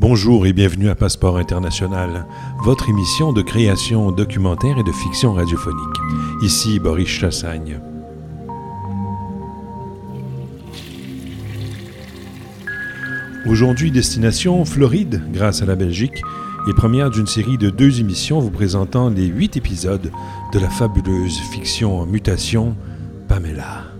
Bonjour et bienvenue à Passeport International, votre émission de création documentaire et de fiction radiophonique. Ici Boris Chassagne. Aujourd'hui, destination Floride, grâce à la Belgique, et première d'une série de deux émissions vous présentant les huit épisodes de la fabuleuse fiction en mutation Pamela.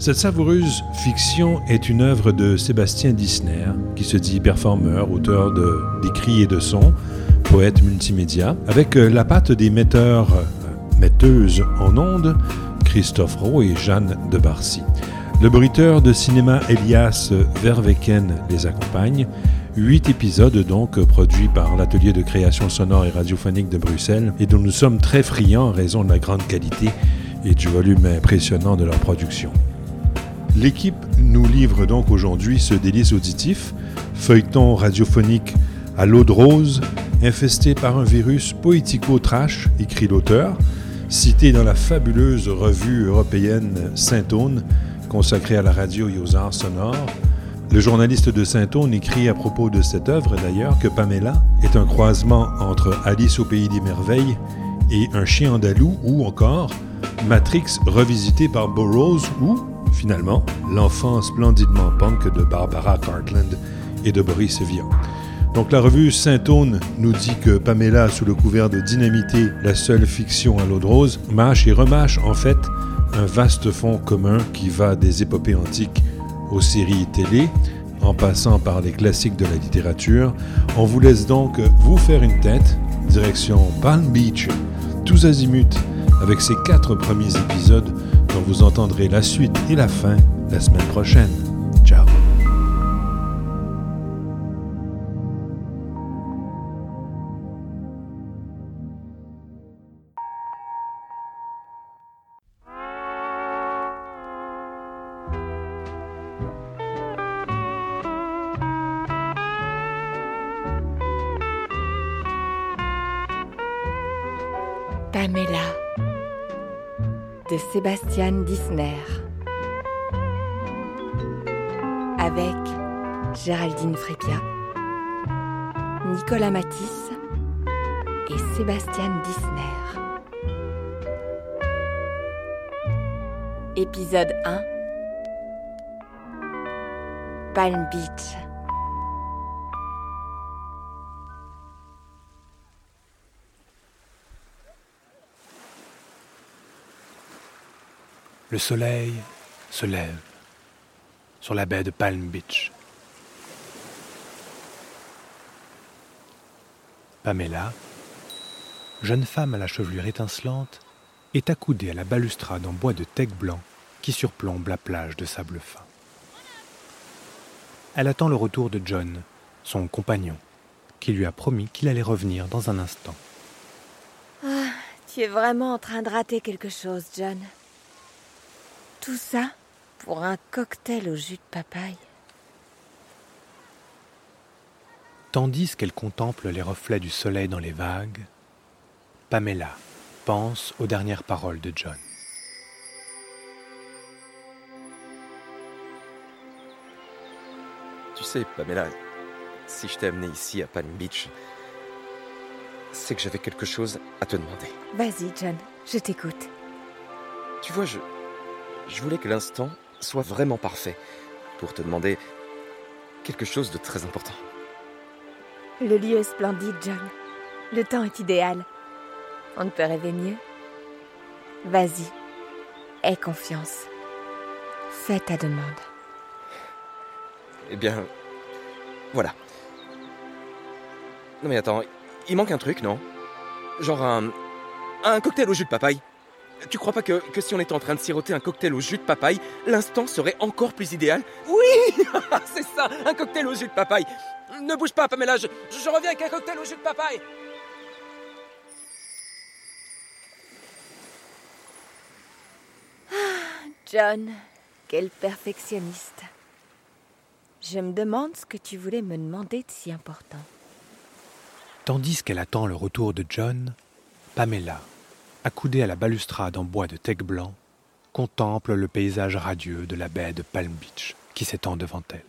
Cette savoureuse fiction est une œuvre de Sébastien Dissner, qui se dit performeur, auteur d'écrits et de sons, poète multimédia, avec euh, la patte des metteurs, euh, metteuses en ondes, Christophe Rowe et Jeanne de Barcy. Le bruiteur de cinéma Elias Verweken les accompagne. Huit épisodes donc produits par l'atelier de création sonore et radiophonique de Bruxelles et dont nous sommes très friands en raison de la grande qualité et du volume impressionnant de leur production. L'équipe nous livre donc aujourd'hui ce délice auditif, feuilleton radiophonique à l'eau de rose, infesté par un virus poético-trash, écrit l'auteur, cité dans la fabuleuse revue européenne Saint-Aune, consacrée à la radio et aux arts sonores. Le journaliste de Saint-Aune écrit à propos de cette œuvre d'ailleurs que Pamela est un croisement entre Alice au pays des merveilles et un chien andalou ou encore Matrix revisité par Burroughs ou finalement, l'enfant splendidement punk de Barbara Cartland et de Boris Vian. Donc la revue Saint-Aune nous dit que Pamela, sous le couvert de dynamiter la seule fiction à l'eau de rose, mâche et remâche en fait un vaste fond commun qui va des épopées antiques aux séries télé, en passant par les classiques de la littérature. On vous laisse donc vous faire une tête, direction Palm Beach, tous azimuts, avec ces quatre premiers épisodes dont vous entendrez la suite et la fin la semaine prochaine. Sébastien Dissner avec Géraldine Frépia, Nicolas Matisse et Sébastien Dissner. Épisode 1 Palm Beach. Le soleil se lève sur la baie de Palm Beach. Pamela, jeune femme à la chevelure étincelante, est accoudée à la balustrade en bois de teck blanc qui surplombe la plage de sable fin. Elle attend le retour de John, son compagnon, qui lui a promis qu'il allait revenir dans un instant. Ah, tu es vraiment en train de rater quelque chose, John. Tout ça pour un cocktail au jus de papaye. Tandis qu'elle contemple les reflets du soleil dans les vagues, Pamela pense aux dernières paroles de John. Tu sais, Pamela, si je t'ai amené ici à Palm Beach, c'est que j'avais quelque chose à te demander. Vas-y, John, je t'écoute. Tu vois, je, je voulais que l'instant soit vraiment parfait pour te demander quelque chose de très important. Le lieu est splendide, John. Le temps est idéal. On ne peut rêver mieux. Vas-y, aie confiance. Fais ta demande. Eh bien, voilà. Non mais attends, il manque un truc, non? Genre un, un cocktail au jus de papaye. Tu crois pas que, que si on était en train de siroter un cocktail au jus de papaye, l'instant serait encore plus idéal? Oui C'est ça, un cocktail au jus de papaye. Ne bouge pas, Pamela, je, je reviens avec un cocktail au jus de papaye. John, quel perfectionniste. Je me demande ce que tu voulais me demander de si important. Tandis qu'elle attend le retour de John, Pamela, accoudée à la balustrade en bois de teck blanc, contemple le paysage radieux de la baie de Palm Beach qui s'étend devant elle.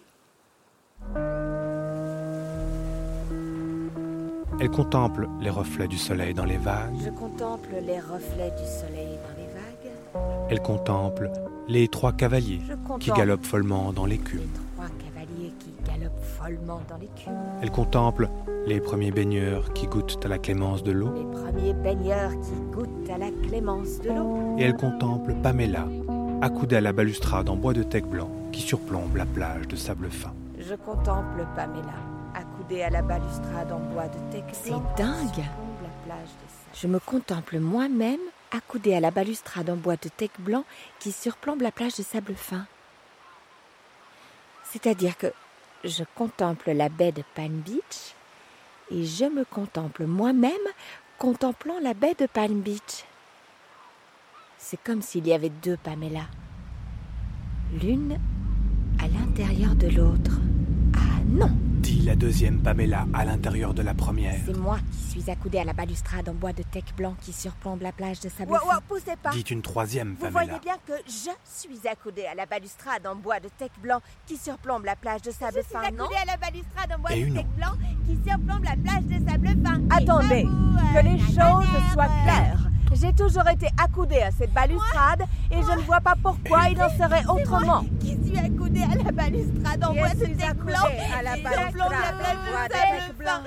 Elle contemple les reflets du soleil dans les vagues. Je contemple les reflets du soleil dans les vagues. Elle contemple les trois cavaliers qui galopent follement dans l'écume. Follement dans l'écume. Elle contemple les premiers baigneurs qui goûtent à la clémence de l'eau. Les premiers baigneurs qui goûtent à la clémence de l'eau. Et elle contemple Pamela, accoudée à la balustrade en bois de teck blanc qui surplombe la plage de sable fin. Je contemple Pamela, accoudée à la balustrade en bois de teck C'est dingue. qui surplombe la plage de sable. Je me contemple moi-même, accoudée à la balustrade en bois de teck blanc qui surplombe la plage de sable fin. C'est-à-dire que je contemple la baie de Palm Beach et je me contemple moi-même contemplant la baie de Palm Beach. C'est comme s'il y avait deux Pamela. L'une à l'intérieur de l'autre. Non, Dit la deuxième Pamela à l'intérieur de la première. c'est moi qui suis accoudée à la balustrade en bois de teck blanc qui surplombe la plage de sable Wow, fin. wow, poussez pas. Dit une troisième Vous Pamela. voyez bien que je suis accoudée à la balustrade en bois de teck blanc qui surplombe la plage de sable fin, non à la balustrade en bois Et une blanc qui surplombe la plage de sable fin. Attendez, que les choses soient claires. J'ai toujours été accoudée à cette balustrade et je ne vois pas pourquoi il en serait autrement. Qui suis accoudée à la balustrade en bois de teck blanc à la qui surplombe la plage de bois de sable teck fin. blanc.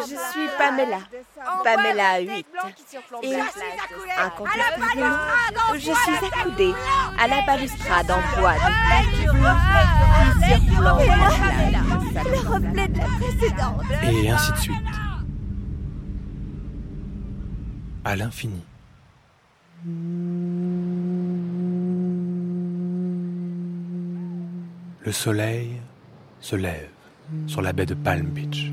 Je suis Pamela, Pamela 8. Et je suis accoudée à la balustrade en bois de teck blanc fin. reflet de la précédente. Et ainsi de suite. À l'infini. Le soleil se lève sur la baie de Palm Beach.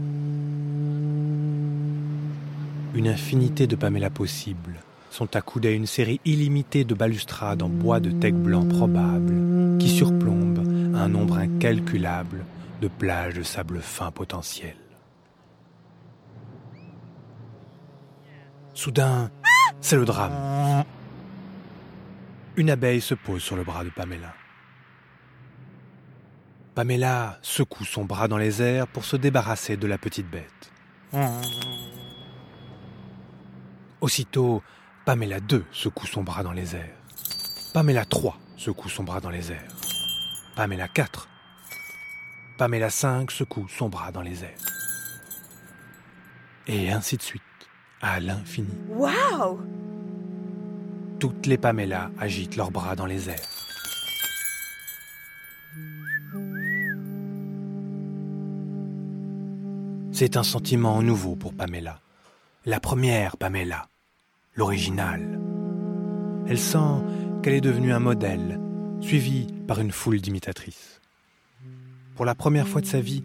Une infinité de Pamela possibles sont accoudées à une série illimitée de balustrades en bois de teck blanc probable qui surplombent un nombre incalculable de plages de sable fin potentielles. Soudain, c'est le drame. Une abeille se pose sur le bras de Pamela. Pamela secoue son bras dans les airs pour se débarrasser de la petite bête. Aussitôt, Pamela 2 secoue son bras dans les airs. Pamela 3 secoue son bras dans les airs. Pamela 4. Pamela 5 secoue son bras dans les airs. Et ainsi de suite, à l'infini. Waouh Toutes les Pamela agitent leurs bras dans les airs. C'est un sentiment nouveau pour Pamela. La première Pamela, l'originale. Elle sent qu'elle est devenue un modèle, suivie par une foule d'imitatrices. Pour la première fois de sa vie,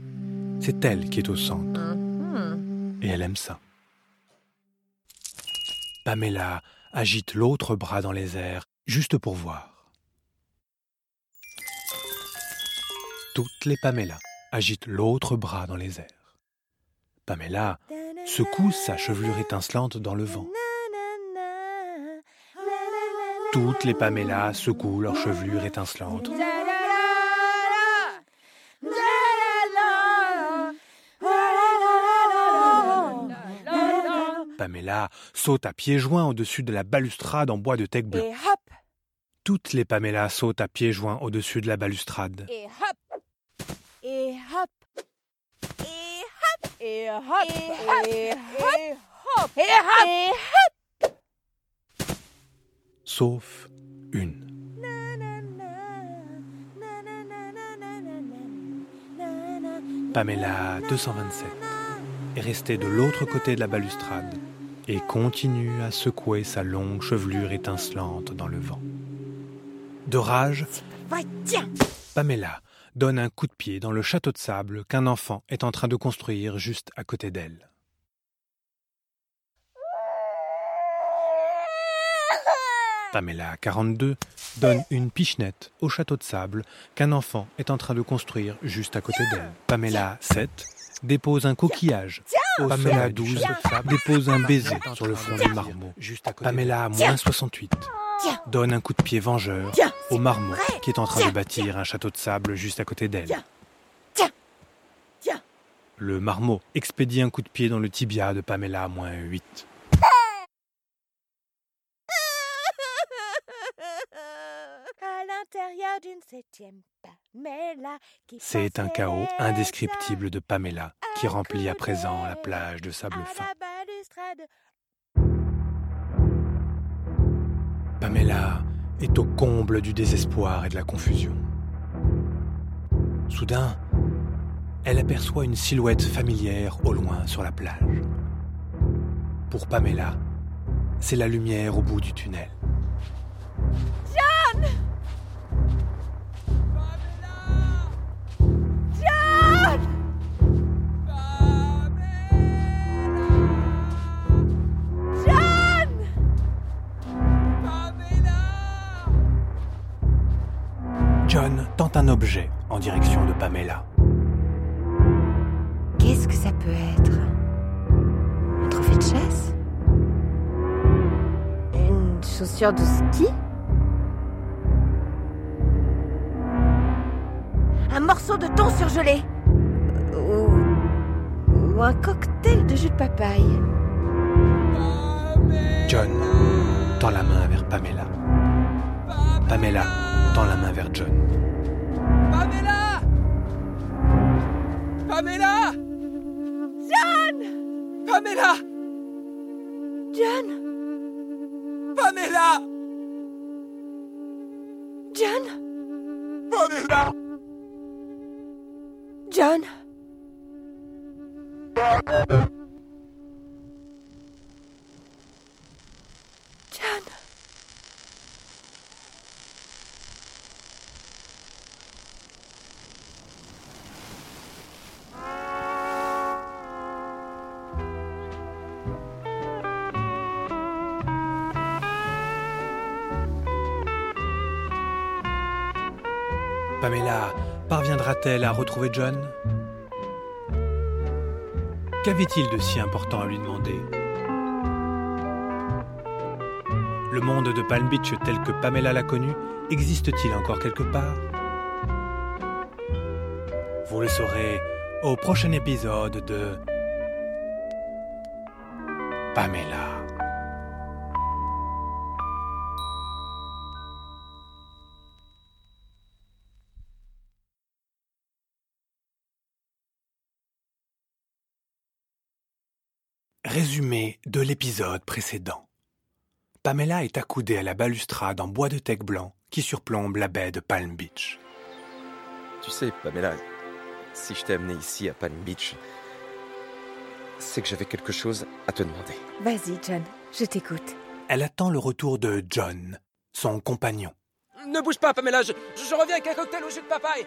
c'est elle qui est au centre. Et elle aime ça. Pamela agite l'autre bras dans les airs, juste pour voir. Toutes les Pamela agitent l'autre bras dans les airs. Pamela secoue sa chevelure étincelante dans le vent. Toutes les Pamela secouent leur chevelure étincelante. Pamela saute à pieds joints au-dessus de la balustrade en bois de teck blanc. Et hop Toutes les Pamela sautent à pieds joints au-dessus de la balustrade. Et hop Et hop Et hop Et hop Et hop Et hop Et hop Sauf une. Pamela 227 est restée de l'autre côté de la balustrade et continue à secouer sa longue chevelure étincelante dans le vent. De rage, Pamela donne un coup de pied dans le château de sable qu'un enfant est en train de construire juste à côté d'elle. Pamela 42 donne une pichenette au château de sable qu'un enfant est en train de construire juste à côté d'elle. Pamela 7 dépose un coquillage. Pamela 12 dépose un baiser sur le front du marmot. Pamela moins 68 Tiens. donne un coup de pied vengeur au marmot qui est en train de bâtir un château de sable juste à côté d'elle. Tiens. Tiens. Tiens. Le marmot expédie un coup de pied dans le tibia de Pamela à moins 8. À l'intérieur d'une septième Pamela qui C'est un chaos indescriptible de Pamela qui remplit à présent la plage de sable fin. Pamela est au comble du désespoir et de la confusion. Soudain, elle aperçoit une silhouette familière au loin sur la plage. Pour Pamela, c'est la lumière au bout du tunnel. John tente un objet en direction de Pamela. Qu'est-ce que ça peut être? Un trophée de chasse? Une chaussure de ski? Un morceau de thon surgelé? Ou, ou un cocktail de jus de papaye? John tend la main vers Pamela. Pamela tend la main vers John. Pamela! Pamela! John! Pamela! John! Pamela! John! Pamela! John! John parviendra-t-elle à retrouver John? Qu'avait-il de si important à lui demander? Le monde de Palm Beach tel que Pamela l'a connu existe-t-il encore quelque part? Vous le saurez au prochain épisode de Résumé de l'épisode précédent. Pamela est accoudée à la balustrade en bois de teck blanc qui surplombe la baie de Palm Beach. Tu sais, Pamela, si je t'ai amené ici à Palm Beach, c'est que j'avais quelque chose à te demander. Vas-y, John, je t'écoute. Elle attend le retour de John, son compagnon. Ne bouge pas, Pamela, je, je reviens avec un cocktail au jus de papaye.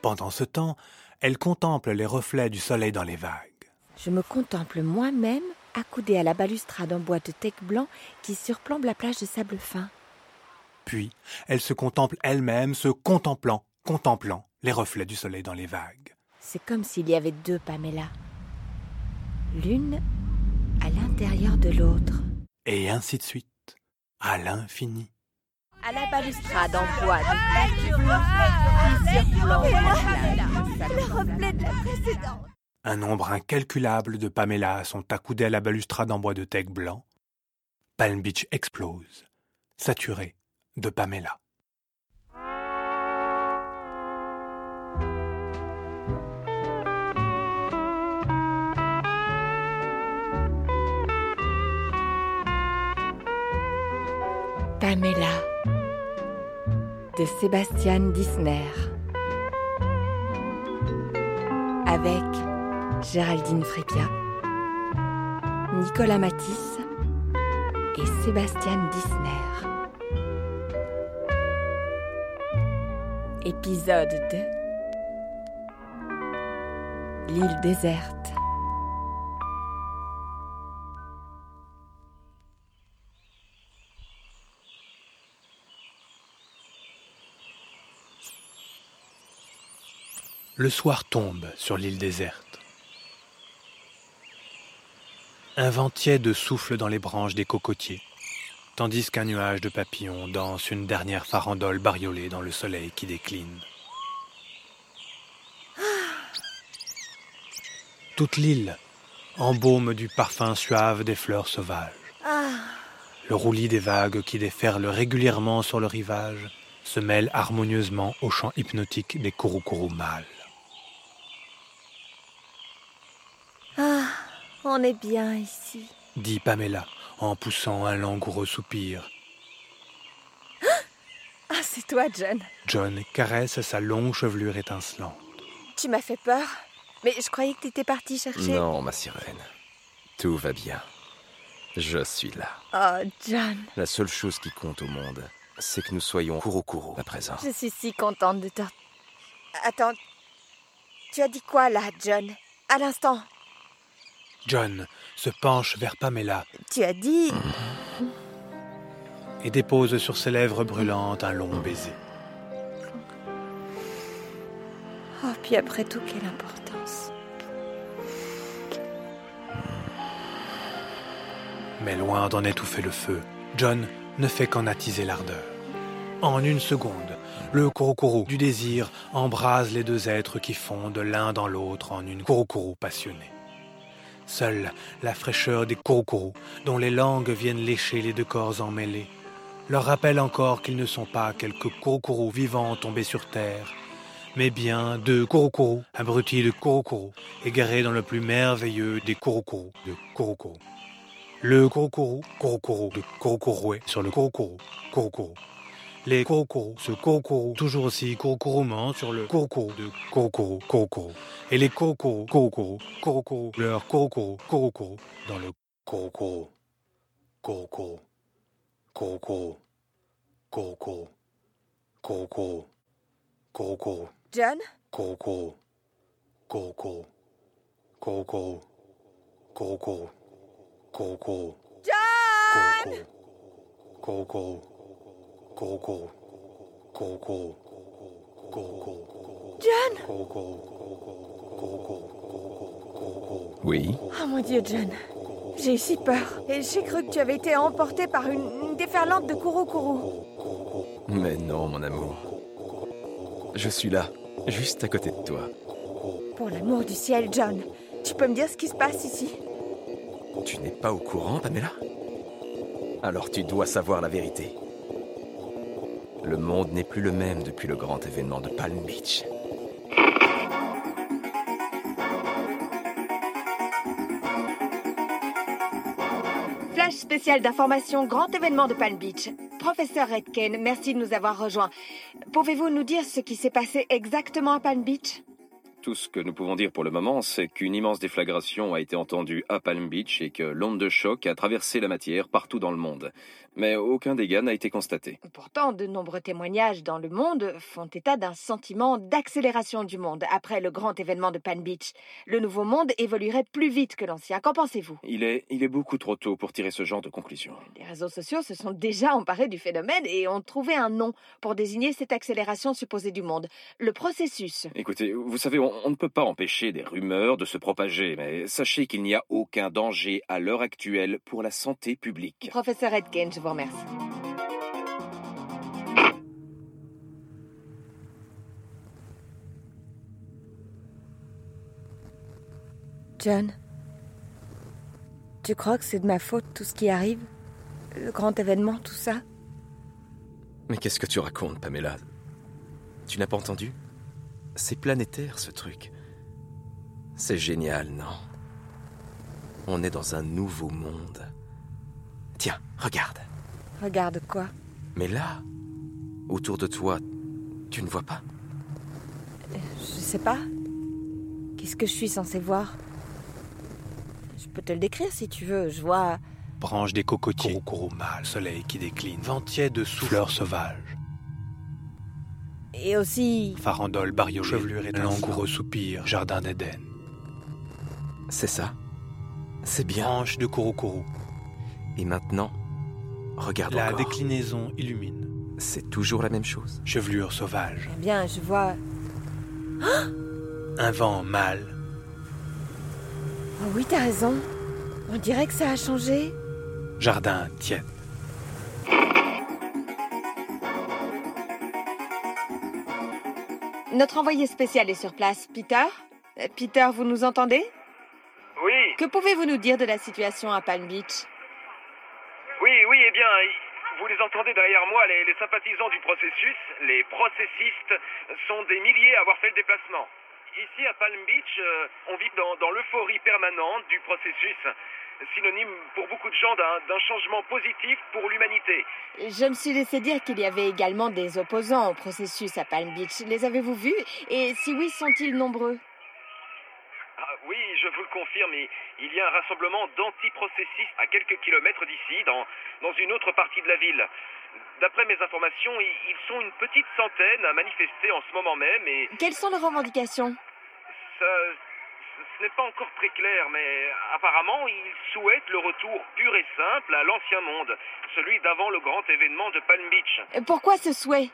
Pendant ce temps, elle contemple les reflets du soleil dans les vagues. Je me contemple moi-même accoudée à la balustrade en bois de teck blanc qui surplombe la plage de sable fin. Puis, elle se contemple elle-même, se contemplant, contemplant les reflets du soleil dans les vagues. C'est comme s'il y avait deux Pamela. L'une à l'intérieur de l'autre. Et ainsi de suite, à l'infini. À la balustrade en bois de teck blanc qui surplombe la plage de Le sable fin. reflet de la précédente Un nombre incalculable de Pamela sont accoudés à la balustrade en bois de teck blanc. Palm Beach explose, saturé de Pamela. Pamela de Sébastien Disner avec Géraldine Frépia, Nicolas Matisse et Sébastien Disner. Épisode 2 L'île déserte. Le soir tombe sur l'île déserte. Un vent tiède souffle dans les branches des cocotiers, tandis qu'un nuage de papillons danse une dernière farandole bariolée dans le soleil qui décline. Toute l'île embaume du parfum suave des fleurs sauvages. Ah, Le roulis des vagues qui déferlent régulièrement sur le rivage se mêle harmonieusement au chant hypnotique des kouroukourous mâles. On est bien ici. Dit Pamela en poussant un langoureux soupir. Ah, c'est toi, John. John caresse sa longue chevelure étincelante. Tu m'as fait peur. Mais je croyais que t'étais parti chercher. Non, ma sirène. Tout va bien. Je suis là. Oh, John. La seule chose qui compte au monde, c'est que nous soyons Kurokuro à présent. Je suis si contente de te. Attends. Tu as dit quoi là, John? À l'instant. John se penche vers Pamela Tu as dit. et dépose sur ses lèvres brûlantes un long baiser. Oh, puis après tout, quelle importance. Mais loin d'en étouffer le feu, John ne fait qu'en attiser l'ardeur. En une seconde, le Kurokuru du désir embrase les deux êtres qui fondent l'un dans l'autre en une Kurokuru passionnée. Seule la fraîcheur des Kurokuru, dont les langues viennent lécher les deux corps emmêlés, leur rappelle encore qu'ils ne sont pas quelques Kurokuru vivants tombés sur terre, mais bien deux Kurokuru, abrutis de Kurokuru, égarés dans le plus merveilleux des Kurokuru de Kurokuru. Le Kurokuru, Kurokuru de Kurokuroué sur le Kurokuru, Kurokuru. Les Kurokuru se Kurokuru toujours aussi Kurokurumant sur le Kurokuru de Kurokuru, Kurokuru. Et les Kurokuru, Kurokuru, Kurokuru, leur Kurokuru, Kurokuru dans le Kurokuru, Kurokuru, Kurokuru, Kurokuru, Kurokuru, Kurokuru, John? Kurokuru, Kurokuru, Kurokuru, Kurokuru, Kurokuru. John! Kurokuru, Kurokuru, John. Oui Oh mon Dieu, John. J'ai eu si peur. Et j'ai cru que tu avais été emporté par une, une déferlante de Kurokuru. Mais non, mon amour. Je suis là, juste à côté de toi. Pour l'amour du ciel, John. Tu peux me dire ce qui se passe ici? Tu n'es pas au courant, Pamela? Alors tu dois savoir la vérité. Le monde n'est plus le même depuis le grand événement de Palm Beach. Flash spécial d'information, grand événement de Palm Beach. Professeur Redken, merci de nous avoir rejoints. Pouvez-vous nous dire ce qui s'est passé exactement à Palm Beach? Tout ce que nous pouvons dire pour le moment, c'est qu'une immense déflagration a été entendue à Palm Beach et que l'onde de choc a traversé la matière partout dans le monde. Mais aucun dégât n'a été constaté. Pourtant, de nombreux témoignages dans le monde font état d'un sentiment d'accélération du monde après le grand événement de Palm Beach. Le nouveau monde évoluerait plus vite que l'ancien. Qu'en pensez-vous? Il est, il est beaucoup trop tôt pour tirer ce genre de conclusion. Les réseaux sociaux se sont déjà emparés du phénomène et ont trouvé un nom pour désigner cette accélération supposée du monde. Le processus. Écoutez, vous savez, on, on ne peut pas empêcher des rumeurs de se propager, mais sachez qu'il n'y a aucun danger à l'heure actuelle pour la santé publique. Professeur Redken, je vous remercie. John, tu crois que c'est de ma faute tout ce qui arrive? Le grand événement, tout ça? Mais qu'est-ce que tu racontes, Pamela? Tu n'as pas entendu? C'est planétaire, ce truc. C'est génial, non? On est dans un nouveau monde. Tiens, regarde. Regarde quoi? Mais là, autour de toi, tu ne vois pas? Je sais pas. Qu'est-ce que je suis censée voir? Je peux te le décrire si tu veux. Je vois. Branche des cocotiers, Kurokuru mâle, soleil qui décline, vent tiède sous fleurs sauvages, Et aussi. farandole bariolée, chevelure et langoureux soupir, jardin d'Éden. C'est ça. C'est bien. Branche de Kurokuru, Et maintenant, regarde la encore. déclinaison illumine, C'est toujours la même chose. chevelure sauvage, Eh bien, je vois. un vent mâle, Oh oui, t'as raison. On dirait que ça a changé. jardin tiède. Notre envoyé spécial est sur place. Peter? Euh, Peter, vous nous entendez? Oui, Que pouvez-vous nous dire de la situation à Palm Beach? Oui, oui, eh bien, vous les entendez derrière moi, les, les sympathisants du processus, les processistes, sont des milliers à avoir fait le déplacement. Ici, à Palm Beach, euh, on vit dans, dans l'euphorie permanente du processus, synonyme pour beaucoup de gens d'un changement positif pour l'humanité. Je me suis laissé dire qu'il y avait également des opposants au processus à Palm Beach. Les avez-vous vus? Et si oui, sont-ils nombreux? Ah, oui, je vous le confirme, il, y a un rassemblement d'antiprocessistes à quelques kilomètres d'ici, dans, dans une autre partie de la ville. D'après mes informations, ils, ils sont une petite centaine à manifester en ce moment même et Quelles sont leurs revendications? Ça, ce n'est pas encore très clair, mais apparemment, ils souhaitent le retour pur et simple à l'ancien monde, celui d'avant le grand événement de Palm Beach. Pourquoi ce souhait?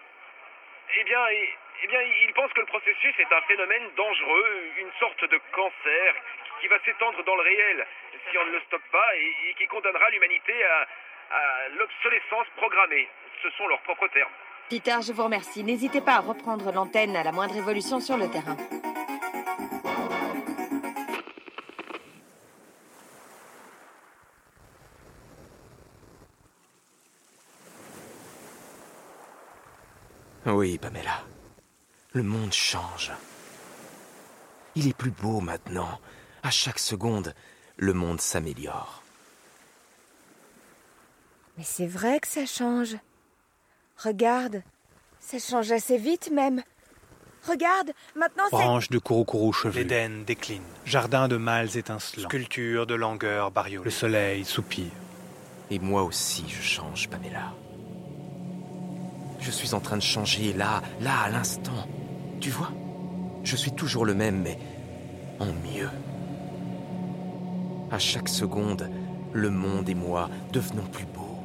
Eh bien, eh, eh bien, ils pensent que le processus est un phénomène dangereux, une sorte de cancer qui va s'étendre dans le réel si on ne le stoppe pas et, et qui condamnera l'humanité à, à l'obsolescence programmée. Ce sont leurs propres termes. Peter, je vous remercie. N'hésitez pas à reprendre l'antenne à la moindre évolution sur le terrain. Oui, Pamela. Le monde change. Il est plus beau maintenant. À chaque seconde, le monde s'améliore. Mais c'est vrai que ça change. Regarde, ça change assez vite même. Regarde, maintenant c'est... Branches de couroucourou chevelu. L'Éden décline. Jardin de mâles étincelants. Sculpture de langueur bariolée. Le soleil soupire. Et moi aussi, je change, Pamela. Je suis en train de changer là, là, à l'instant. Tu vois? Je suis toujours le même, mais en mieux. À chaque seconde, le monde et moi devenons plus beaux.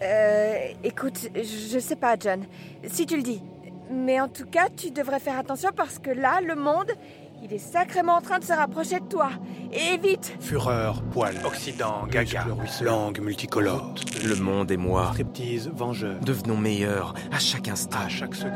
Euh, écoute, je sais pas, John. Si tu le dis. Mais en tout cas, tu devrais faire attention parce que là, le monde, il est sacrément en train de se rapprocher de toi. Et vite Fureur, poil, Occident, gaga, langue multicolore. Le monde et moi Striptease, vengeur. devenons meilleurs à chaque instant. À chaque seconde.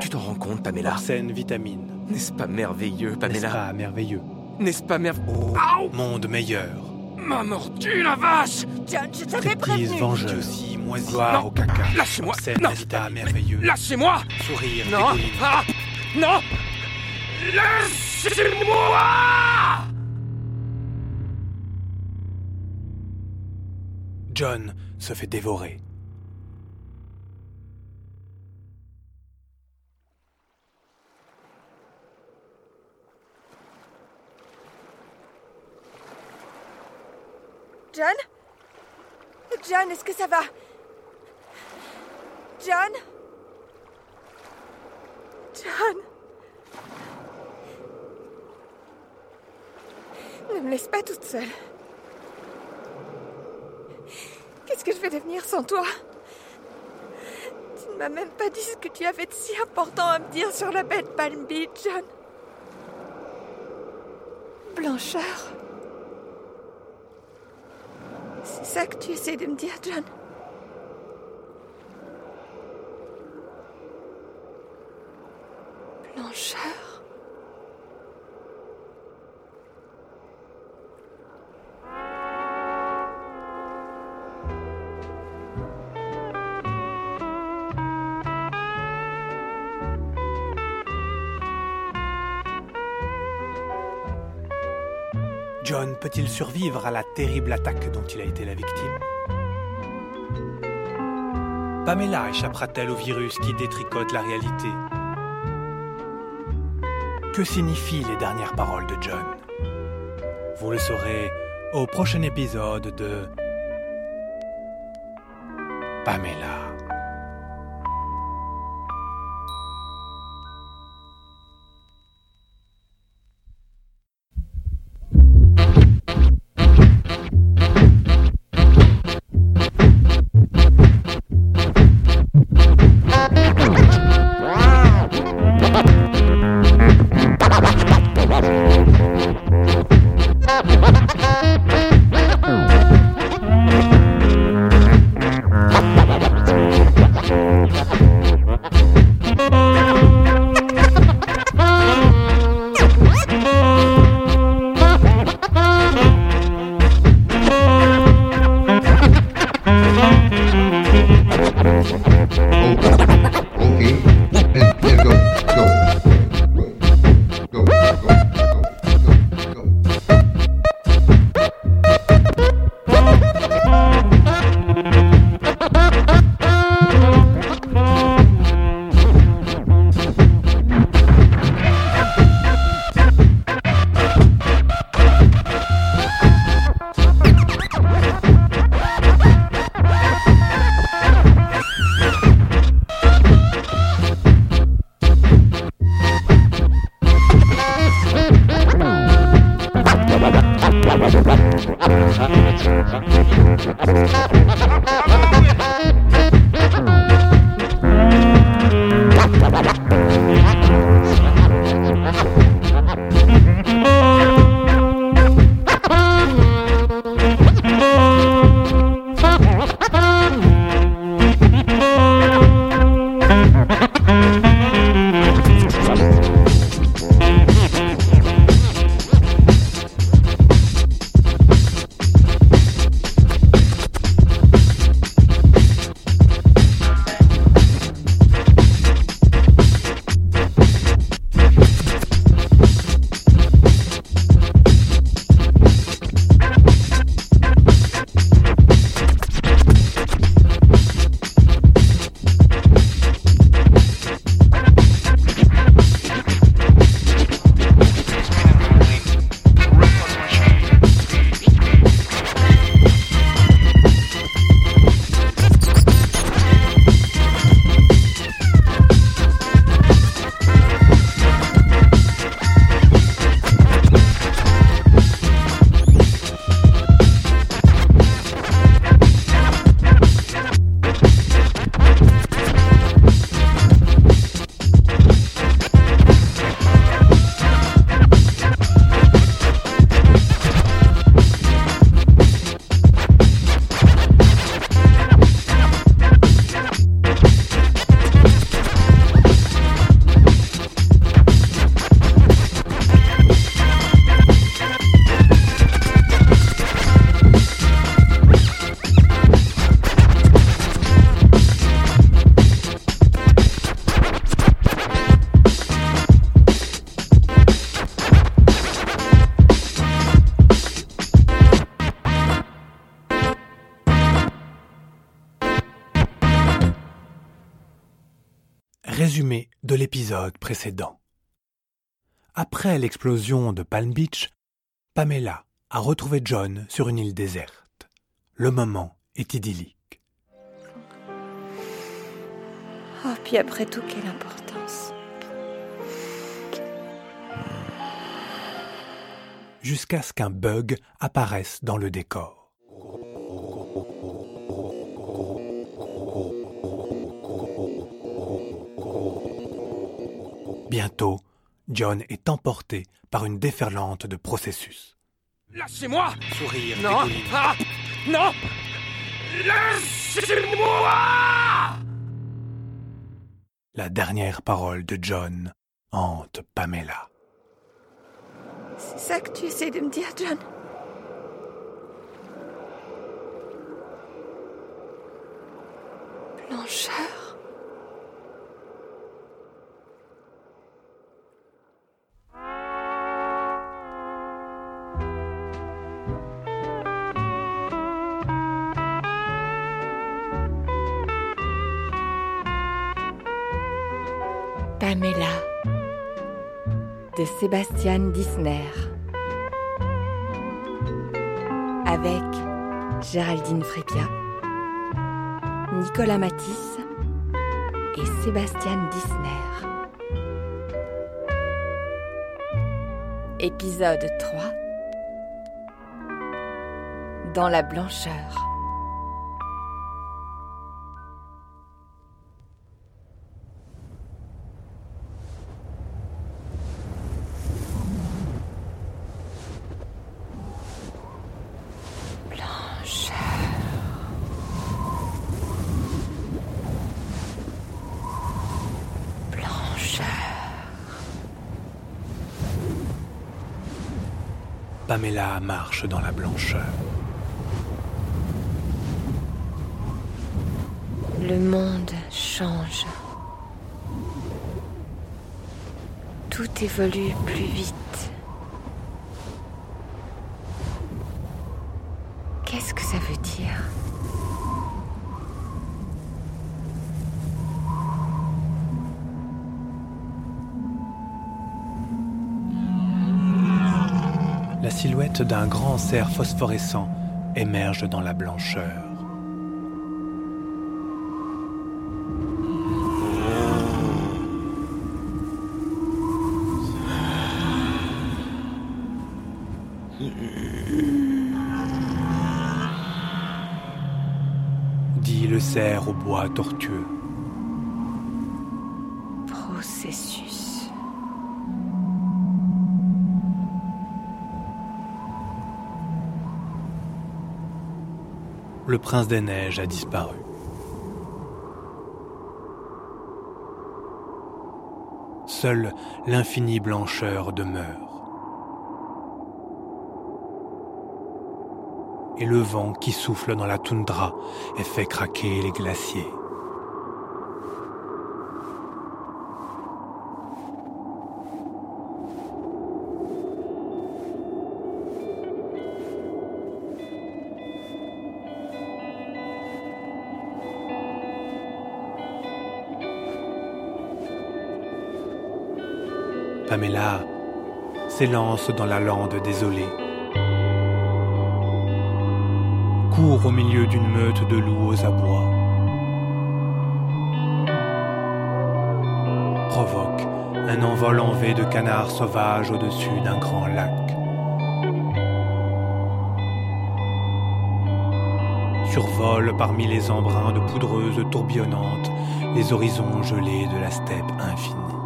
Tu t'en rends compte, Pamela? Arsène, vitamine. N'est-ce pas merveilleux, N'est-ce Pamela? pas merveilleux? N'est-ce pas merveilleux Monde meilleur. Ma mordu, la vache John, je t'avais prévenu vengeur. aussi, moisi. Au caca. Lâchez-moi. Arsène, Non. merveilleux? Lâchez-moi Sourire, Non. Ah Non John se fait dévorer. John? John, est-ce que ça va? John? John? Ne me laisse pas toute seule. Qu'est-ce que je vais devenir sans toi? Tu ne m'as même pas dit ce que tu avais de si important à me dire sur la de Palm Beach, John. Blancheur. C'est ça que tu essaies de me dire, John? Peut-il survivre à la terrible attaque dont il a été la victime Pamela échappera-t-elle au virus qui détricote la réalité Que signifient les dernières paroles de John Vous le saurez au prochain épisode de Pamela. Après l'explosion de Palm Beach, Pamela a retrouvé John sur une île déserte. Le moment est idyllique. Oh, puis après tout, quelle importance. Jusqu'à ce qu'un bug apparaisse dans le décor. Bientôt, John est emporté par une déferlante de processus. Lâchez-moi. Sourire Non. Ah. Non. Lâchez-moi. La dernière parole de John hante Pamela. C'est ça que tu essaies de me dire, John? Blancheur? Pamela de Sébastien Disner avec Géraldine Frépia, Nicolas Matisse et Sébastien Disner. Épisode 3 Dans la blancheur. Blancheur. Pamela marche dans la blancheur. Le monde change. Tout évolue plus vite. D'un grand cerf phosphorescent émerge dans la blancheur. qui le serre au bois tortueux. Le prince des neiges a disparu. Seule l'infinie blancheur demeure. Et le vent qui souffle dans la toundra et fait craquer les glaciers. S'élance dans la lande désolée. Court au milieu d'une meute de loups aux abois. Provoque un envol en V de canards sauvages au-dessus d'un grand lac. Survole parmi les embruns de poudreuse tourbillonnantes les horizons gelés de la steppe infinie.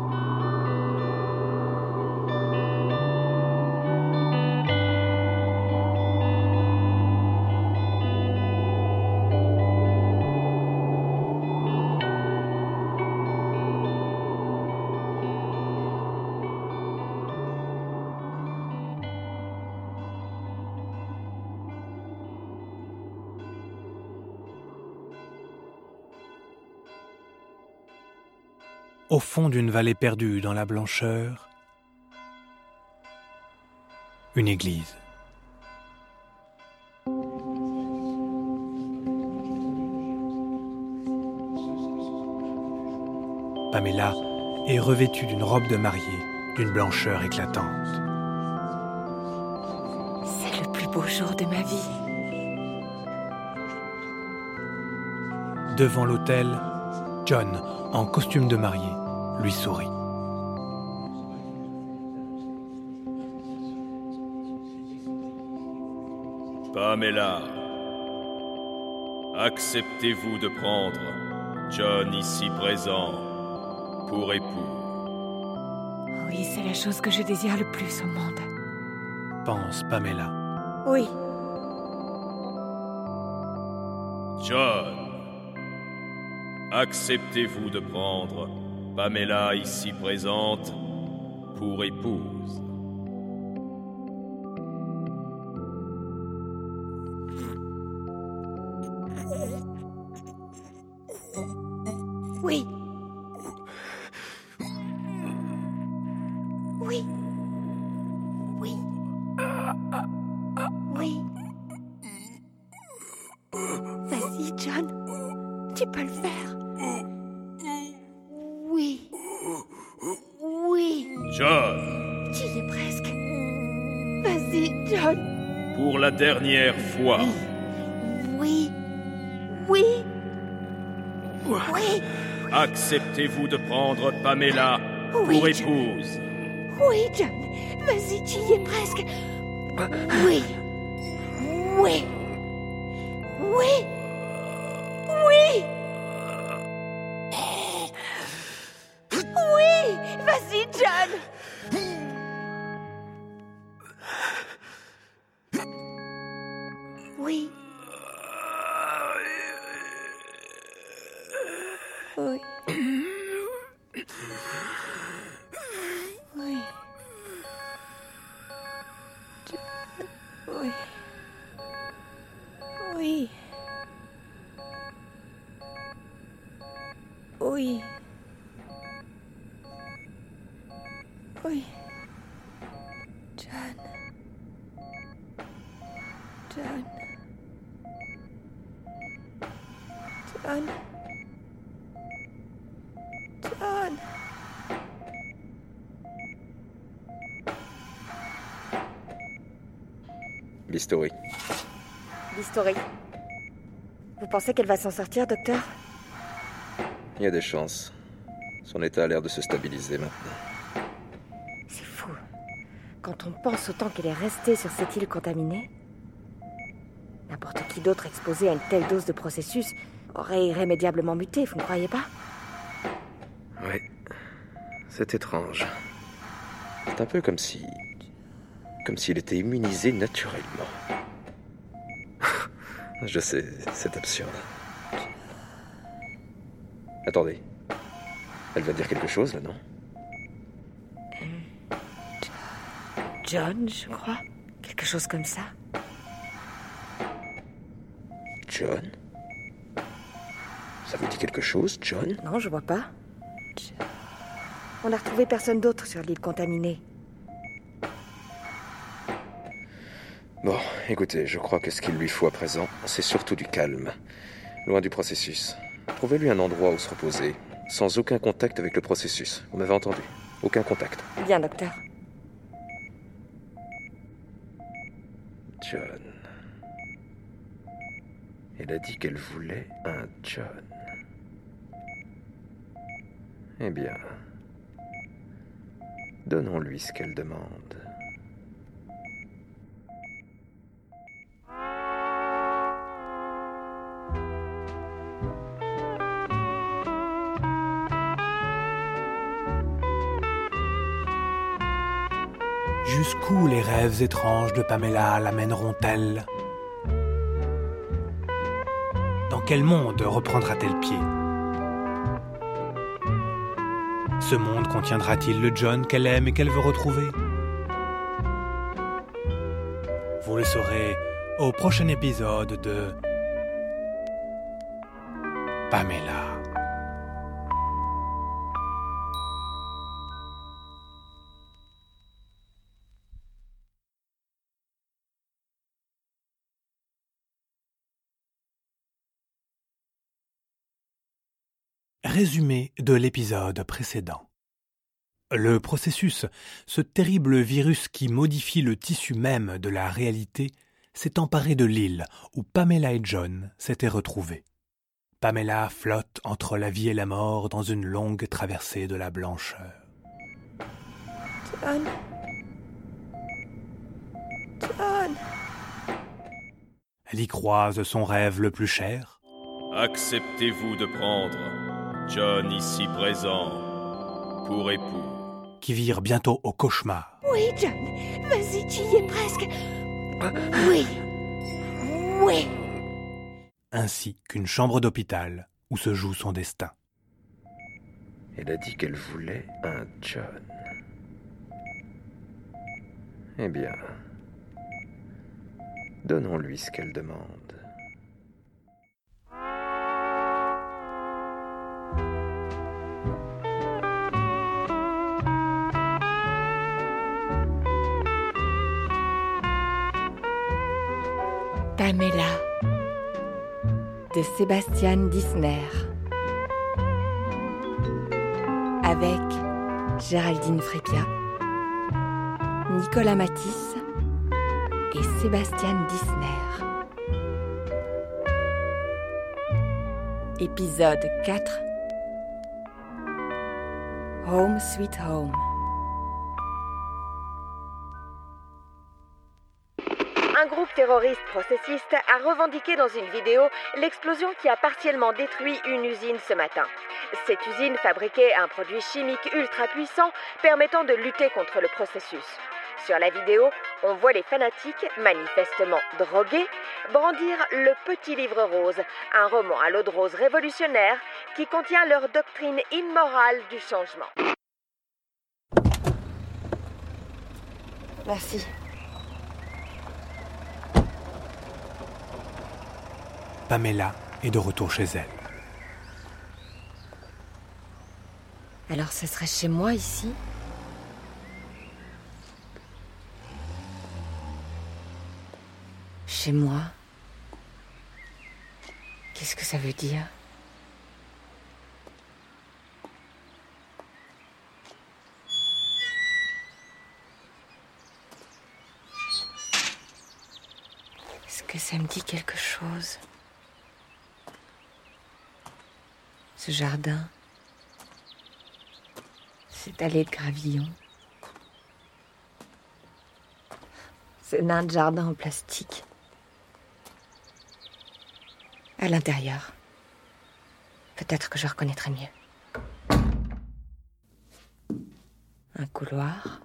Au fond d'une vallée perdue dans la blancheur, une église. Pamela est revêtue d'une robe de mariée d'une blancheur éclatante. C'est le plus beau jour de ma vie. Devant l'autel, John, en costume de mariée, lui sourit. Pamela, acceptez-vous de prendre John ici présent pour époux? Oui, c'est la chose que je désire le plus au monde. Pense Pamela. Oui, John, acceptez-vous de prendre Pamela ici présente pour épouse fois, Oui. Oui. Oui. acceptez-vous de prendre Pamela Oui, pour John. épouse Oui, John. Vas-y, tu y es presque. Oui. Oui. Oui. Oui. Oui. Vas-y, John. Vous pensez qu'elle va s'en sortir, docteur? Il y a des chances. Son état a l'air de se stabiliser maintenant. C'est fou. Quand on pense au temps qu'elle est restée sur cette île contaminée, n'importe qui d'autre exposé à une telle dose de processus aurait irrémédiablement muté, vous ne croyez pas? Ouais. C'est étrange. C'est un peu comme si. comme s'il était immunisé naturellement. Je sais, c'est absurde. Attendez. Elle va dire quelque chose là, non? John, je crois. Quelque chose comme ça. John? Ça vous dit quelque chose, John? Non, je vois pas. On n'a retrouvé personne d'autre sur l'île contaminée. Bon, écoutez, je crois que ce qu'il lui faut à présent, c'est surtout du calme. Loin du processus. Trouvez-lui un endroit où se reposer, sans aucun contact avec le processus. Vous m'avez entendu Aucun contact. Bien, docteur. John. Elle a dit qu'elle voulait un John. Eh bien, donnons-lui ce qu'elle demande. Jusqu'où les rêves étranges de Pamela l'amèneront-elles? Dans quel monde reprendra-t-elle pied? Ce monde contiendra-t-il le John qu'elle aime et qu'elle veut retrouver? Vous le saurez au prochain épisode de Pamela. Résumé de l'épisode précédent. Le processus, ce terrible virus qui modifie le tissu même de la réalité, s'est emparé de l'île où Pamela et John s'étaient retrouvés. Pamela flotte entre la vie et la mort dans une longue traversée de la blancheur. John. John. Elle y croise son rêve le plus cher, Acceptez-vous de prendre John ici présent pour époux qui virent bientôt au cauchemar. Oui, John. Vas-y, tu y es presque. Oui. Oui. ainsi qu'une chambre d'hôpital où se joue son destin. Elle a dit qu'elle voulait un John. Eh bien, donnons-lui ce qu'elle demande. Pamela de Sébastien Disner avec Géraldine Frépia, Nicolas Matisse et Sébastien Disner. Épisode 4 Home Sweet Home. Un groupe terroriste processiste a revendiqué dans une vidéo l'explosion qui a partiellement détruit une usine ce matin. Cette usine fabriquait un produit chimique ultra puissant permettant de lutter contre le processus. Sur la vidéo, on voit les fanatiques, manifestement drogués, brandir le petit livre rose, un roman à l'eau de rose révolutionnaire qui contient leur doctrine immorale du changement. Merci. Pamela est de retour chez elle. Alors ce serait chez moi ici? Chez moi? Qu'est-ce que ça veut dire Est-ce que ça me dit quelque chose Ce jardin cette allée de gravillon. Ce nain de jardin en plastique. À l'intérieur, Peut-être que je reconnaîtrai mieux. Un couloir.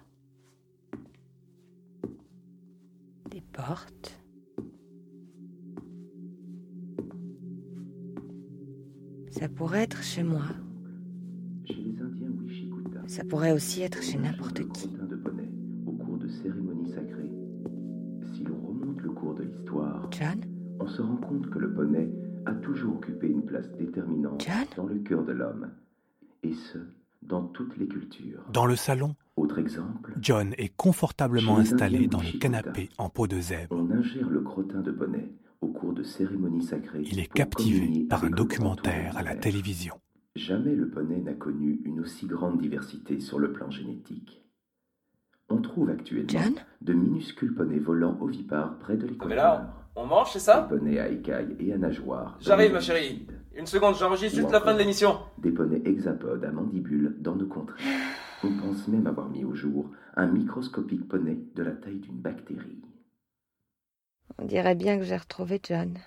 Des portes. Ça pourrait être chez moi. Chez les Indiens Wishikuta, Ça pourrait aussi être chez n'importe qui. au cours de cérémonies sacrées. Si l'on remonte le cours de l'histoire, John? on se rend compte que le bonnet a toujours occupé une place déterminante John? dans le cœur de l'homme, et ce, dans toutes les cultures. Dans le salon, Autre exemple, John est confortablement installé dans le canapé en peau de zèbre. on ingère le crottin de bonnet au cours de cérémonies sacrées. Il est captivé par un documentaire à la télévision. Jamais le poney n'a connu une aussi grande diversité sur le plan génétique. On trouve actuellement John de minuscules poneys volants ovipares près de mais l'équateur. là, on mange, c'est Des ça poneys à écailles et à nageoires. J'arrive, ma chérie. Une seconde, j'enregistre juste la fin de l'émission. Des poneys hexapodes à mandibules dans nos contrées. On pense même avoir mis au jour un microscopique poney de la taille d'une bactérie. On dirait bien que j'ai retrouvé John.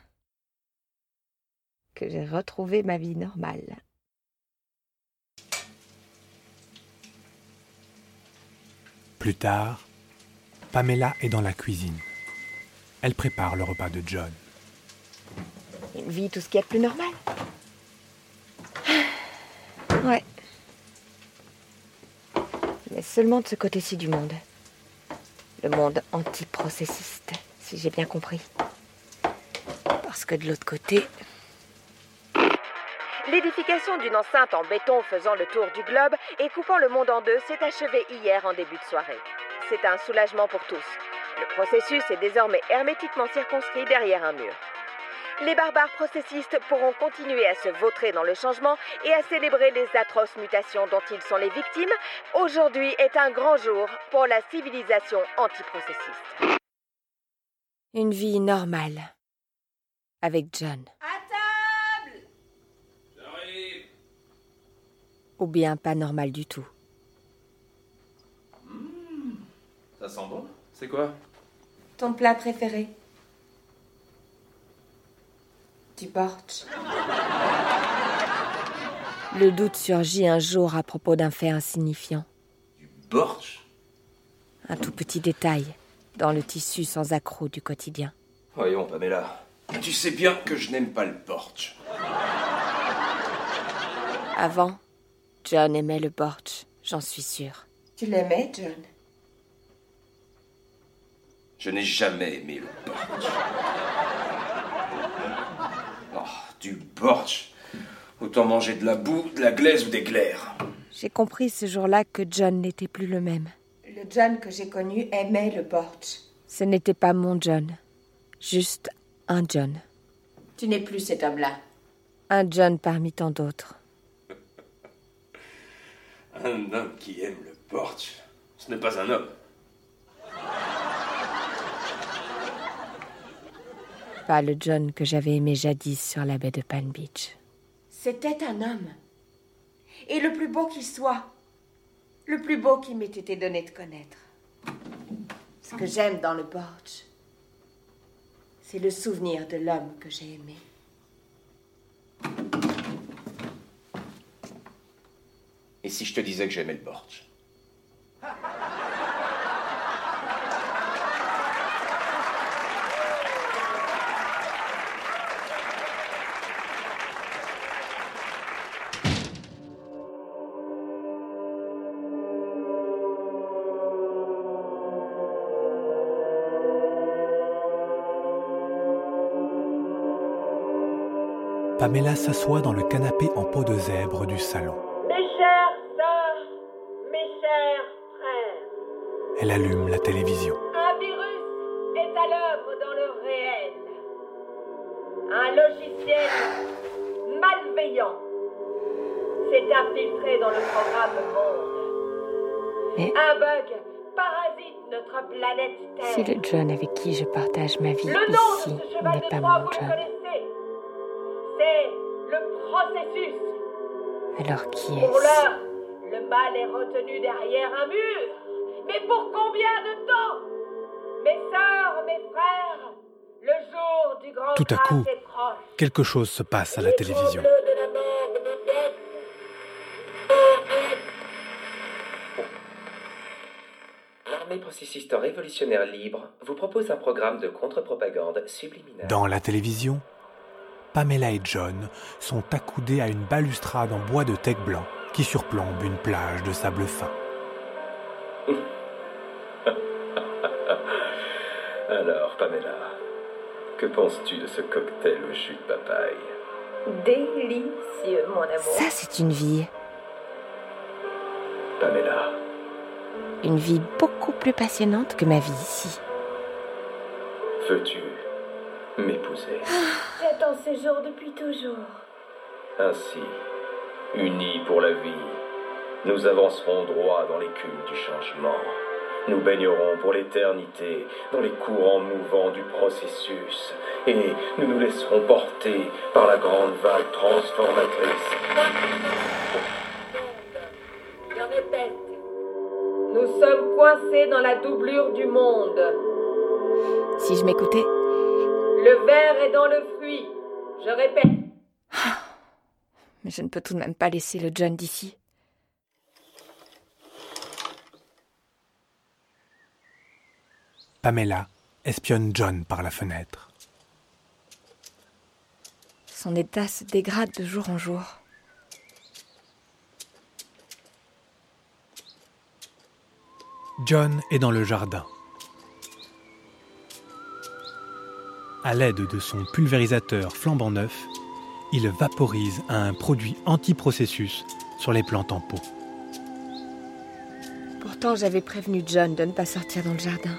Que j'ai retrouvé ma vie normale. Plus tard, Pamela est dans la cuisine. Elle prépare le repas de John. Une vie, tout ce qu'il y a de plus normal. Ouais. Mais seulement de ce côté-ci du monde. Le monde antiprocessiste, si j'ai bien compris. Parce que de l'autre côté. L'édification d'une enceinte en béton faisant le tour du globe et coupant le monde en deux s'est achevée hier en début de soirée. C'est un soulagement pour tous. Le processus est désormais hermétiquement circonscrit derrière un mur. Les barbares processistes pourront continuer à se vautrer dans le changement et à célébrer les atroces mutations dont ils sont les victimes. Aujourd'hui est un grand jour pour la civilisation antiprocessiste. Une vie normale. Avec John. À table J'arrive. Ou bien pas normale du tout. Ça sent bon? C'est quoi? Ton plat préféré? Du bortsch. Le doute surgit un jour à propos d'un fait insignifiant. Borch Un tout petit détail dans le tissu sans accroc du quotidien. Voyons, Pamela. Tu sais bien que je n'aime pas le borch. Avant, John aimait le bortsch, j'en suis sûre. Tu l'aimais, John? Je n'ai jamais aimé le borch. Oh, du borch. Autant manger de la boue, de la glaise ou des glaires. J'ai compris ce jour-là que John n'était plus le même. Le John que j'ai connu aimait le porch. Ce n'était pas mon John, juste un John. Tu n'es plus cet homme-là. Un John parmi tant d'autres. Un homme qui aime le borch, ce n'est pas un homme. Pas le John que j'avais aimé jadis sur la baie de Palm Beach. C'était un homme. Et le plus beau qu'il soit. Le plus beau qu'il m'ait été donné de connaître. Ce que j'aime dans le porch, c'est le souvenir de l'homme que j'ai aimé. Et si je te disais que j'aimais le borch Pamela s'assoit dans le canapé en peau de zèbre du salon. Mes chères sœurs, mes chers frères, Elle allume la télévision. un virus est à l'œuvre dans le réel. Un logiciel malveillant s'est infiltré dans le programme Monde. Mais- Un bug parasite notre planète Terre. Si le John avec qui je partage ma vie Le nom ici de ce cheval n'est de pas Troie, mon vous le John. C'est processus. Alors qui est-ce? Pour l'heure, le mal est retenu derrière un mur. Mais pour combien de temps? Mes sœurs, mes frères, le jour du grand Tout à coup, est proche. quelque chose se passe à la télévision. L'armée processiste révolutionnaire libre vous propose un programme de contre-propagande subliminale. Dans la télévision, Pamela et John sont accoudés à une balustrade en bois de teck blanc qui surplombe une plage de sable fin. Alors, Pamela, que penses-tu de ce cocktail au jus de papaye? Délicieux, mon amour. Ça, c'est une vie. Pamela, Une vie beaucoup plus passionnante que ma vie ici. veux-tu m'épouser J'attends ce jour depuis toujours. Ainsi, unis pour la vie, nous avancerons droit dans l'écume du changement. Nous baignerons pour l'éternité dans les courants mouvants du processus et nous nous laisserons porter par la grande vague transformatrice. Je répète, nous sommes coincés dans la doublure du monde. Si je m'écoutais, Le verre est dans le fruit. Je répète. mais je ne peux tout de même pas laisser le John d'ici. Pamela espionne John par la fenêtre. Son état se dégrade de jour en jour. John est dans le jardin. À l'aide de son pulvérisateur flambant neuf, il vaporise un produit anti-processus sur les plantes en pot. Pourtant, j'avais prévenu John de ne pas sortir dans le jardin.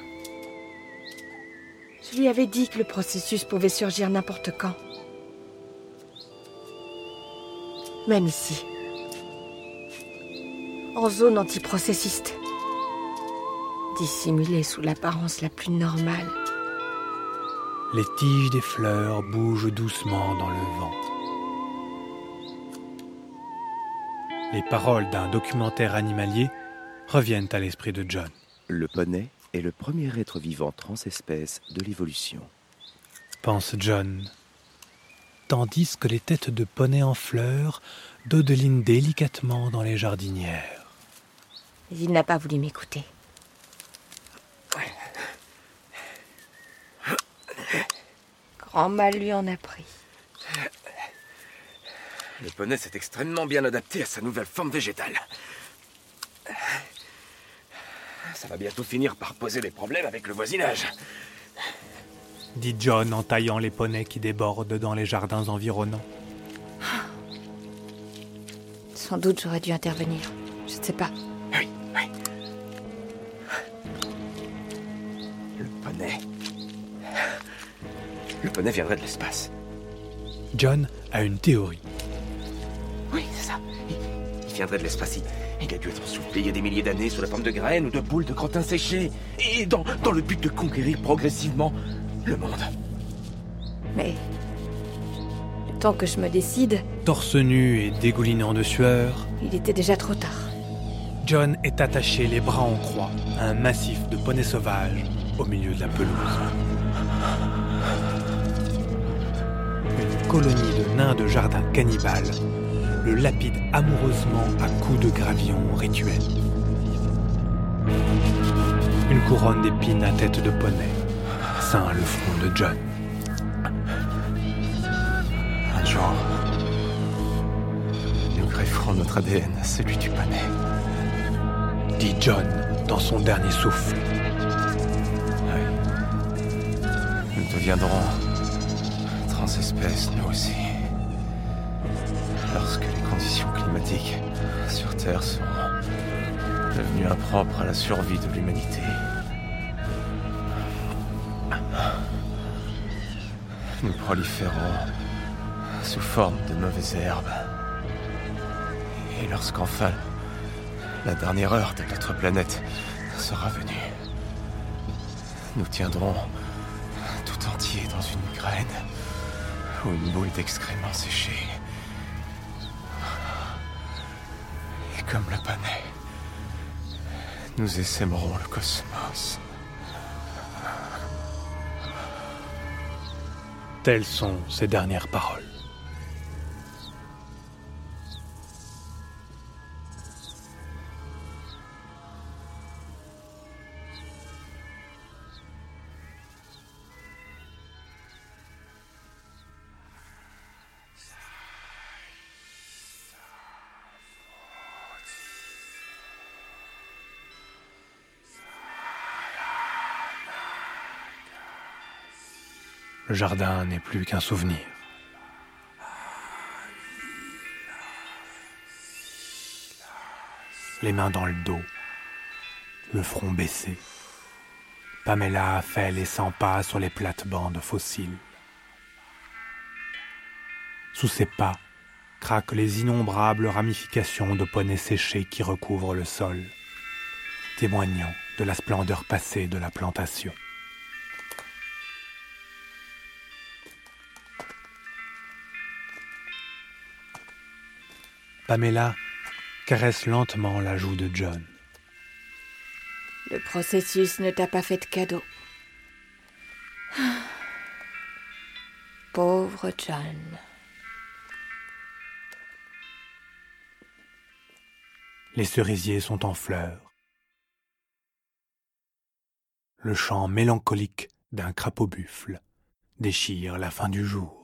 Je lui avais dit que le processus pouvait surgir n'importe quand. Même ici. En zone antiprocessiste. Dissimulé sous l'apparence la plus normale. Les tiges des fleurs bougent doucement dans le vent. Les paroles d'un documentaire animalier reviennent à l'esprit de John. Le poney est le premier être vivant transespèce de l'évolution. pense John, tandis que les têtes de poneys en fleurs dodelinent délicatement dans les jardinières. Mais il n'a pas voulu m'écouter. Grand mal lui en a pris. Le poney s'est extrêmement bien adapté à sa nouvelle forme végétale. Ça va bientôt finir par poser des problèmes avec le voisinage. dit John en taillant les poneys qui débordent dans les jardins environnants. Sans doute j'aurais dû intervenir. Je ne sais pas. Oui, oui. Viendrait de l'espace. John a une théorie. Oui, c'est ça. Il, il viendrait de l'espace. Il, il a dû être soufflé il y a des milliers d'années sous la forme de graines ou de boules de crottin séchées. Et dans, dans le but de conquérir progressivement le monde. Mais. Le temps que je me décide, Torse nu et dégoulinant de sueur, il était déjà trop tard. John est attaché les bras en croix à un massif de poneys sauvages au milieu de la pelouse. Colonie de nains de jardin cannibales le lapide amoureusement à coups de gravillon rituel. Une couronne d'épines à tête de poney ceint le front de John. Un jour, nous grefferons notre ADN à celui du poney. dit John dans son dernier souffle. Nous deviendrons transespèces, nous aussi. Lorsque les conditions climatiques sur Terre seront devenues impropres à la survie de l'humanité. Nous proliférons sous forme de mauvaises herbes. Et lorsqu'enfin la dernière heure de notre planète sera venue, nous tiendrons tout entier dans une graine une boule d'excréments séchés. Et comme le panais, nous essaimerons le cosmos. Telles sont ses dernières paroles. Le jardin n'est plus qu'un souvenir. Les mains dans le dos, le front baissé. Pamela fait les 100 pas sur les plates-bandes fossiles. Sous ses pas craquent les innombrables ramifications de poneys séchés qui recouvrent le sol, témoignant de la splendeur passée de la plantation. Pamela caresse lentement la joue de John. Le processus ne t'a pas fait de cadeau. Pauvre John. Les cerisiers sont en fleurs. Le chant mélancolique d'un crapaud buffle déchire la fin du jour.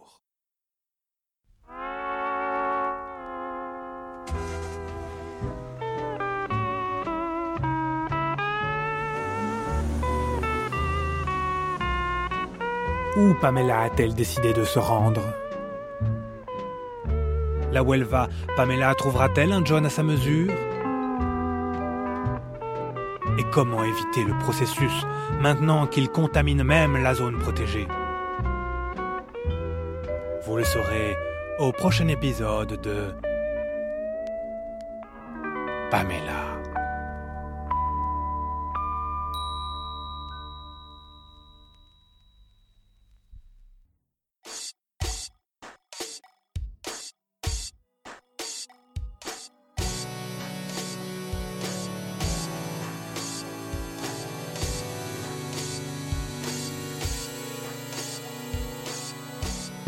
Où Pamela a-t-elle décidé de se rendre? Là où elle va, Pamela trouvera-t-elle un John à sa mesure? Et comment éviter le processus maintenant qu'il contamine même la zone protégée? Vous le saurez au prochain épisode de Pamela.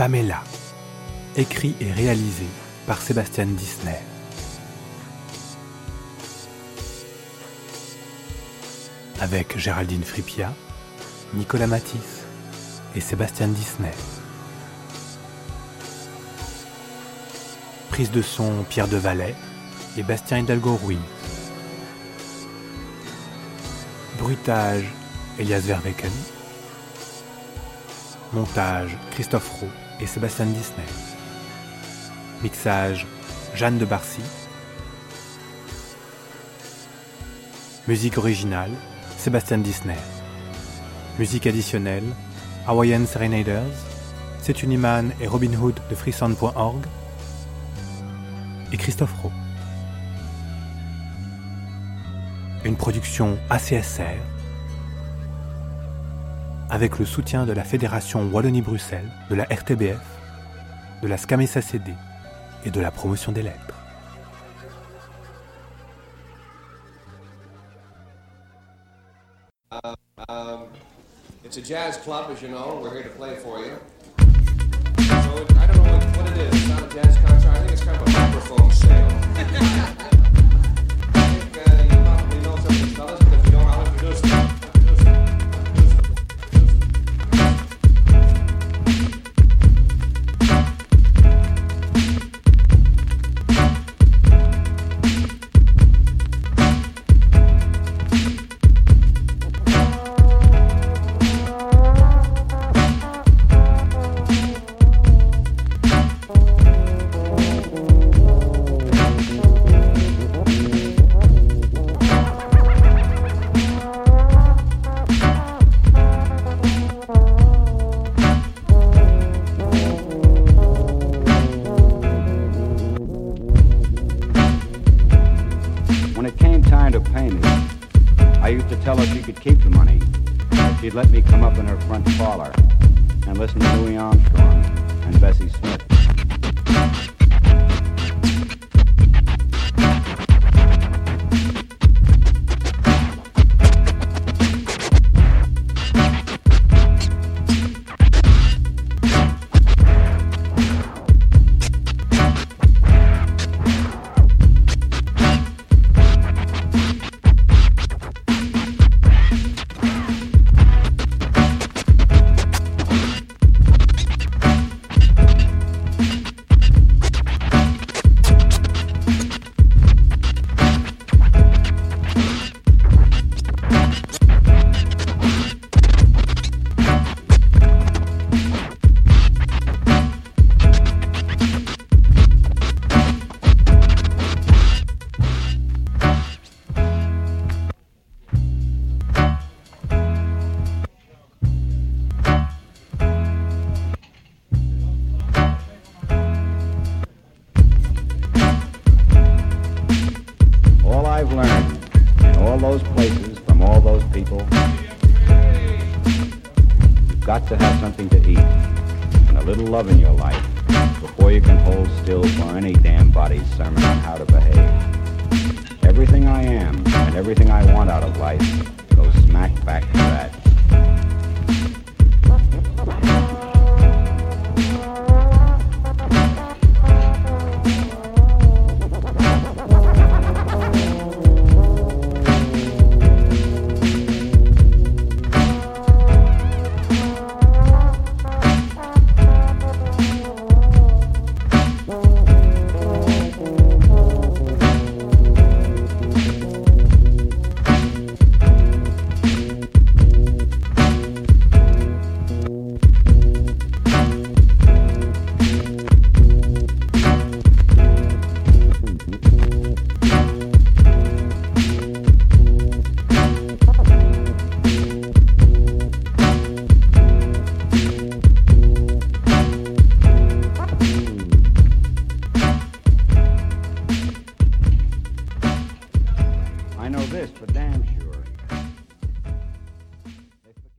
Pamela, écrit et réalisé par Sébastien Disney. Avec Géraldine Fripia, Nicolas Matisse et Sébastien Disney. Prise de son Pierre de Valais et Bastien Hidalgo Ruiz. Bruitage Elias Verweken. Montage Christophe Roux et Sébastien Disney. Mixage Jeanne de Barcy. Musique originale Sébastien Disney. Musique additionnelle Hawaiian Serenaders, Setuniman et Robin Hood de freesound.org et Christophe Roux. Une production ACSR avec le soutien de la Fédération Wallonie-Bruxelles, de la RTBF, de la SCAMESACD et de la promotion des lettres. Uh, um, it's a jazz club, as you know. We're here to play for you. So it, I don't know what, what it is. It's not a jazz concert. I think it's kind of a microphone sale.